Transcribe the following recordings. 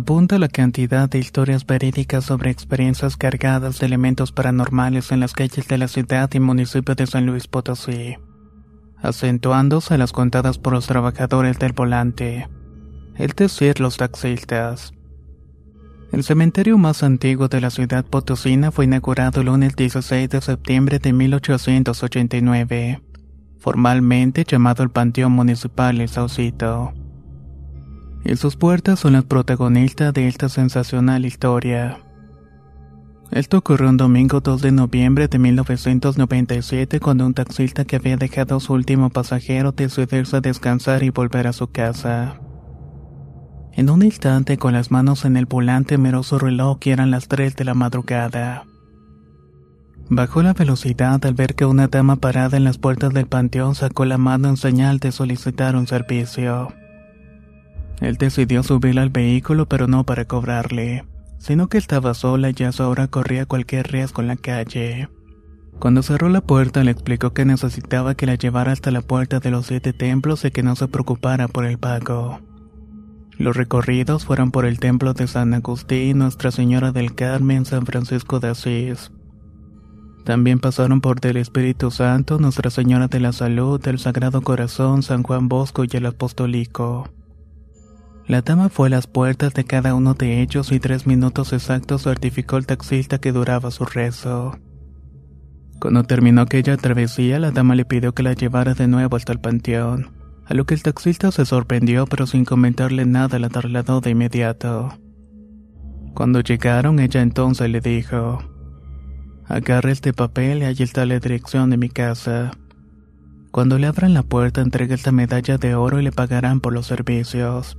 Apunta la cantidad de historias verídicas sobre experiencias cargadas de elementos paranormales en las calles de la ciudad y municipio de San Luis Potosí, acentuándose las contadas por los trabajadores del volante, es decir, los taxistas. El cementerio más antiguo de la ciudad potosina fue inaugurado el lunes 16 de septiembre de 1889, formalmente llamado el Panteón Municipal El Saucito y sus puertas son las protagonistas de esta sensacional historia. Esto ocurrió un domingo 2 de noviembre de 1997 cuando un taxista que había dejado a su último pasajero decidirse a descansar y volver a su casa. En un instante con las manos en el volante miró su reloj y eran las 3 de la madrugada. Bajó la velocidad al ver que una dama parada en las puertas del panteón sacó la mano en señal de solicitar un servicio. Él decidió subir al vehículo pero no para cobrarle, sino que estaba sola y a su hora corría cualquier riesgo en la calle. Cuando cerró la puerta le explicó que necesitaba que la llevara hasta la puerta de los siete templos y que no se preocupara por el pago. Los recorridos fueron por el templo de San Agustín, Nuestra Señora del Carmen, San Francisco de Asís. También pasaron por del Espíritu Santo, Nuestra Señora de la Salud, del Sagrado Corazón, San Juan Bosco y el Apostólico. La dama fue a las puertas de cada uno de ellos y tres minutos exactos certificó el taxista que duraba su rezo. Cuando terminó aquella travesía, la dama le pidió que la llevara de nuevo hasta el panteón, a lo que el taxista se sorprendió pero sin comentarle nada la trasladó de inmediato. Cuando llegaron, ella entonces le dijo, Agarre este papel y ahí está la dirección de mi casa. Cuando le abran la puerta, entregue esta medalla de oro y le pagarán por los servicios.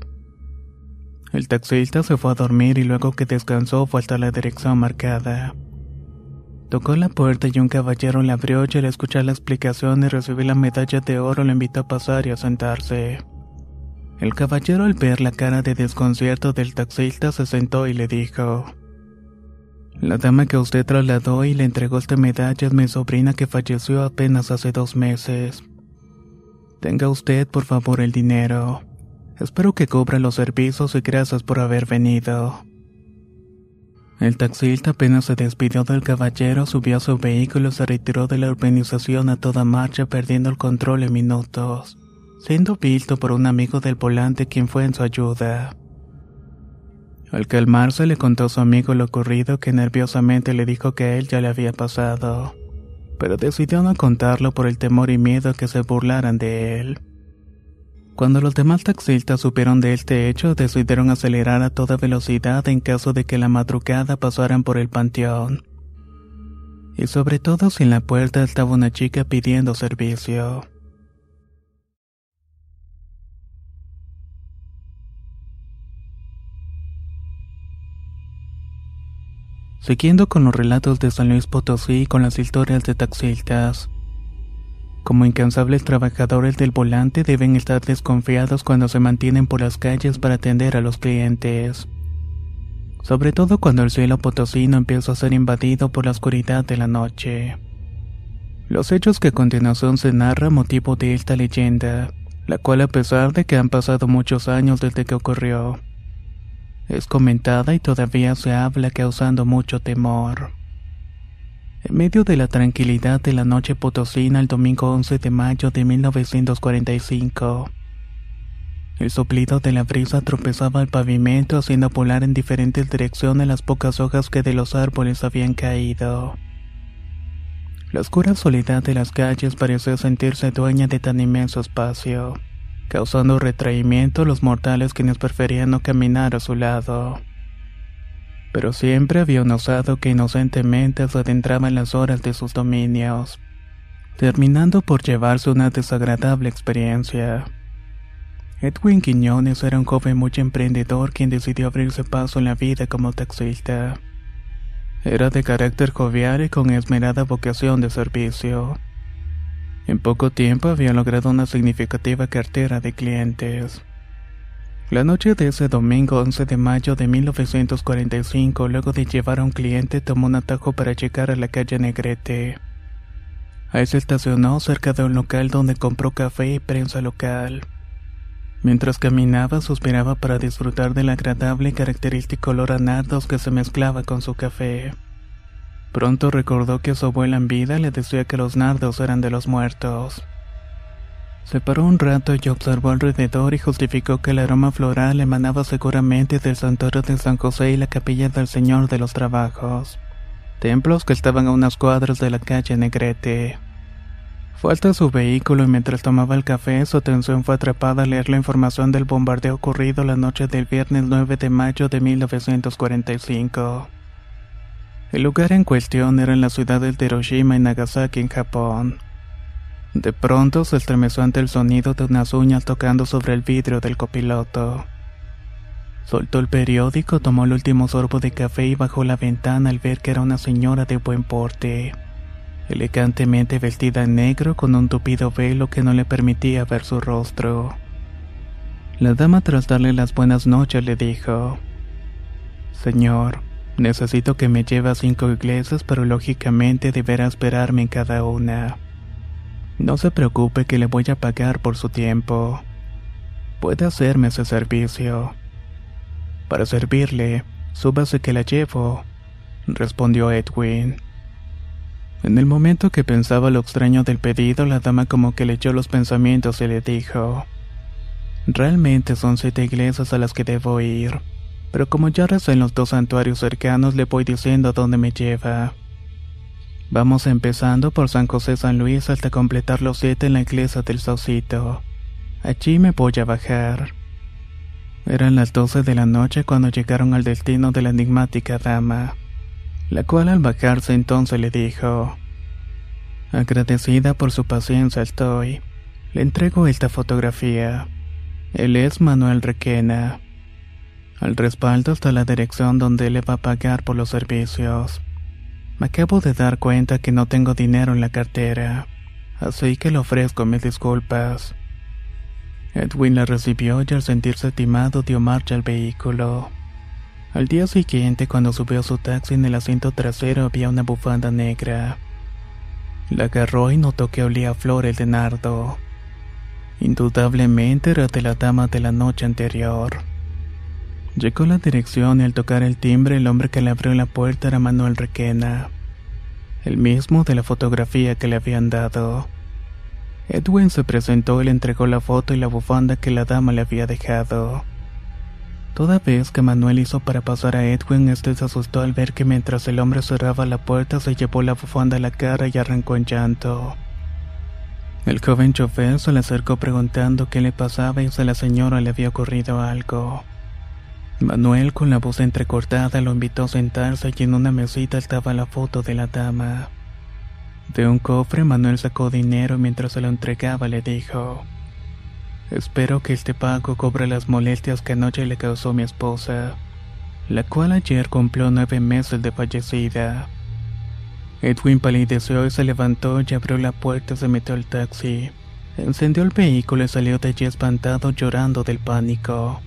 El taxista se fue a dormir y luego que descansó fue hasta la dirección marcada. Tocó la puerta y un caballero la abrió y al escuchar la explicación y recibir la medalla de oro le invitó a pasar y a sentarse. El caballero al ver la cara de desconcierto del taxista se sentó y le dijo, La dama que usted trasladó y le entregó esta medalla es mi sobrina que falleció apenas hace dos meses. Tenga usted por favor el dinero. Espero que cubra los servicios y gracias por haber venido. El taxista apenas se despidió del caballero, subió a su vehículo y se retiró de la urbanización a toda marcha perdiendo el control en minutos, siendo visto por un amigo del volante quien fue en su ayuda. Al calmarse le contó a su amigo lo ocurrido que nerviosamente le dijo que a él ya le había pasado, pero decidió no contarlo por el temor y miedo que se burlaran de él. Cuando los demás taxistas supieron de este hecho, decidieron acelerar a toda velocidad en caso de que la madrugada pasaran por el panteón. Y sobre todo si en la puerta estaba una chica pidiendo servicio. Siguiendo con los relatos de San Luis Potosí y con las historias de taxistas. Como incansables trabajadores del volante deben estar desconfiados cuando se mantienen por las calles para atender a los clientes. sobre todo cuando el cielo potosino empieza a ser invadido por la oscuridad de la noche. Los hechos que a continuación se narran motivo de esta leyenda, la cual a pesar de que han pasado muchos años desde que ocurrió, es comentada y todavía se habla causando mucho temor. En medio de la tranquilidad de la noche potosina el domingo 11 de mayo de 1945, el soplido de la brisa tropezaba el pavimento haciendo volar en diferentes direcciones las pocas hojas que de los árboles habían caído. La oscura soledad de las calles parecía sentirse dueña de tan inmenso espacio, causando retraimiento a los mortales quienes preferían no caminar a su lado. Pero siempre había un osado que inocentemente se adentraba en las horas de sus dominios, terminando por llevarse una desagradable experiencia. Edwin Quiñones era un joven muy emprendedor quien decidió abrirse paso en la vida como taxista. Era de carácter jovial y con esmerada vocación de servicio. En poco tiempo había logrado una significativa cartera de clientes. La noche de ese domingo 11 de mayo de 1945, luego de llevar a un cliente, tomó un atajo para llegar a la calle Negrete. Ahí se estacionó cerca de un local donde compró café y prensa local. Mientras caminaba, suspiraba para disfrutar del agradable y característico olor a nardos que se mezclaba con su café. Pronto recordó que su abuela en vida le decía que los nardos eran de los muertos. Se paró un rato y observó alrededor y justificó que el aroma floral emanaba seguramente del santuario de San José y la capilla del Señor de los Trabajos, templos que estaban a unas cuadras de la calle Negrete. Fue su vehículo y mientras tomaba el café, su atención fue atrapada al leer la información del bombardeo ocurrido la noche del viernes 9 de mayo de 1945. El lugar en cuestión era en la ciudad de Hiroshima en Nagasaki, en Japón. De pronto se estremeció ante el sonido de unas uñas tocando sobre el vidrio del copiloto. Soltó el periódico, tomó el último sorbo de café y bajó la ventana al ver que era una señora de buen porte elegantemente vestida en negro con un tupido velo que no le permitía ver su rostro. La dama tras darle las buenas noches le dijo, Señor, necesito que me lleve a cinco iglesias, pero lógicamente deberá esperarme en cada una. No se preocupe que le voy a pagar por su tiempo. Puede hacerme ese servicio. Para servirle, súbase que la llevo, respondió Edwin. En el momento que pensaba lo extraño del pedido, la dama como que le echó los pensamientos y le dijo, Realmente son siete iglesias a las que debo ir, pero como ya recé en los dos santuarios cercanos le voy diciendo a dónde me lleva. Vamos empezando por San José San Luis hasta completar los siete en la iglesia del Saucito. Allí me voy a bajar. Eran las doce de la noche cuando llegaron al destino de la enigmática dama la cual al bajarse entonces le dijo, Agradecida por su paciencia estoy. Le entrego esta fotografía. Él es Manuel Requena. Al respaldo está la dirección donde le va a pagar por los servicios. Me acabo de dar cuenta que no tengo dinero en la cartera, así que le ofrezco mis disculpas. Edwin la recibió y al sentirse timado dio marcha al vehículo. Al día siguiente, cuando subió su taxi en el asiento trasero había una bufanda negra. La agarró y notó que olía a flores de nardo. Indudablemente era de la dama de la noche anterior. Llegó la dirección y al tocar el timbre el hombre que le abrió la puerta era Manuel Requena, el mismo de la fotografía que le habían dado. Edwin se presentó y le entregó la foto y la bufanda que la dama le había dejado. Toda vez que Manuel hizo para pasar a Edwin, este se asustó al ver que mientras el hombre cerraba la puerta se llevó la bufanda a la cara y arrancó en llanto. El joven chofer se le acercó preguntando qué le pasaba y si a la señora le había ocurrido algo. Manuel, con la voz entrecortada, lo invitó a sentarse y en una mesita estaba la foto de la dama. De un cofre, Manuel sacó dinero y mientras se lo entregaba le dijo: Espero que este pago cobre las molestias que anoche le causó mi esposa, la cual ayer cumplió nueve meses de fallecida. Edwin palideció y se levantó y abrió la puerta y se metió al taxi. Encendió el vehículo y salió de allí espantado llorando del pánico.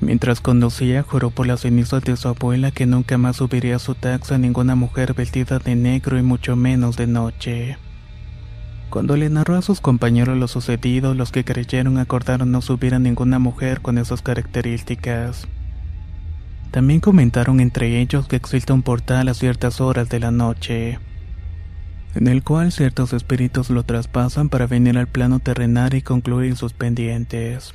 Mientras conducía, juró por las cenizas de su abuela que nunca más subiría a su taxi a ninguna mujer vestida de negro y mucho menos de noche. Cuando le narró a sus compañeros lo sucedido, los que creyeron acordaron no subir a ninguna mujer con esas características. También comentaron entre ellos que existe un portal a ciertas horas de la noche, en el cual ciertos espíritus lo traspasan para venir al plano terrenal y concluir sus pendientes.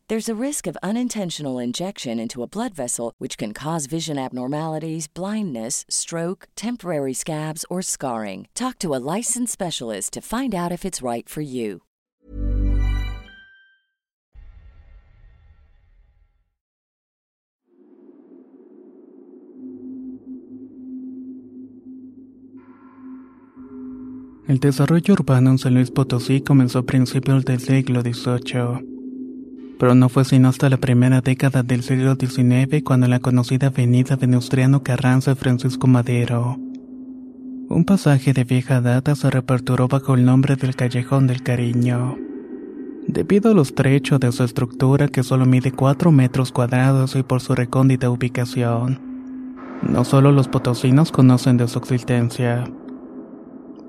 There's a risk of unintentional injection into a blood vessel, which can cause vision abnormalities, blindness, stroke, temporary scabs, or scarring. Talk to a licensed specialist to find out if it's right for you. El desarrollo urbano en San Luis Potosí comenzó a principios del siglo XVIII, pero no fue sino hasta la primera década del siglo XIX cuando la conocida avenida Venustiano Carranza Francisco Madero, un pasaje de vieja data se reaperturó bajo el nombre del Callejón del Cariño. Debido a lo estrecho de su estructura que solo mide 4 metros cuadrados y por su recóndita ubicación, no solo los potosinos conocen de su existencia,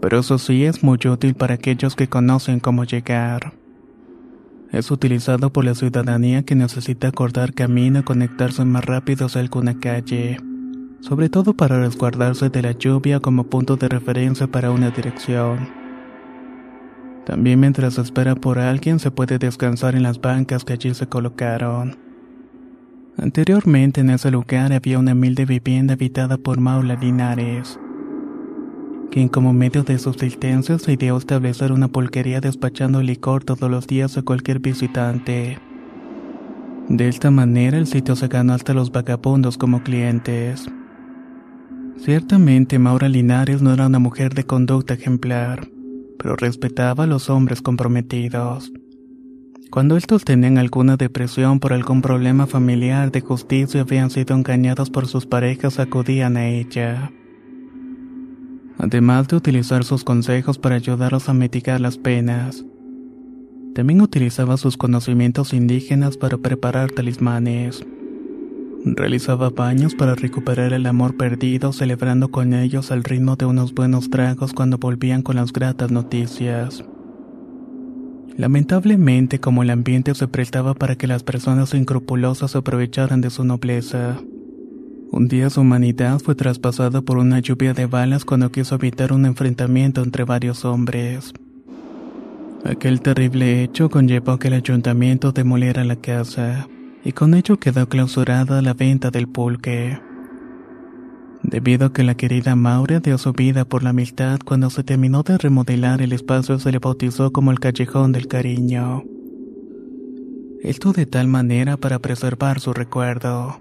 pero eso sí es muy útil para aquellos que conocen cómo llegar. Es utilizado por la ciudadanía que necesita acordar camino y conectarse más rápido hacia alguna calle, sobre todo para resguardarse de la lluvia como punto de referencia para una dirección. También mientras espera por alguien se puede descansar en las bancas que allí se colocaron. Anteriormente en ese lugar había una humilde vivienda habitada por Maula Linares, quien como medio de subsistencia se ideó establecer una pulquería despachando licor todos los días a cualquier visitante. De esta manera el sitio se ganó hasta los vagabundos como clientes. Ciertamente Maura Linares no era una mujer de conducta ejemplar, pero respetaba a los hombres comprometidos. Cuando estos tenían alguna depresión por algún problema familiar de justicia habían sido engañados por sus parejas acudían a ella además de utilizar sus consejos para ayudarlos a mitigar las penas. También utilizaba sus conocimientos indígenas para preparar talismanes. Realizaba baños para recuperar el amor perdido, celebrando con ellos al ritmo de unos buenos tragos cuando volvían con las gratas noticias. Lamentablemente, como el ambiente se prestaba para que las personas incrupulosas aprovecharan de su nobleza, un día su humanidad fue traspasada por una lluvia de balas cuando quiso evitar un enfrentamiento entre varios hombres. Aquel terrible hecho conllevó que el ayuntamiento demoliera la casa, y con ello quedó clausurada la venta del pulque. Debido a que la querida Maura dio su vida por la amistad, cuando se terminó de remodelar el espacio se le bautizó como el Callejón del Cariño. Esto de tal manera para preservar su recuerdo.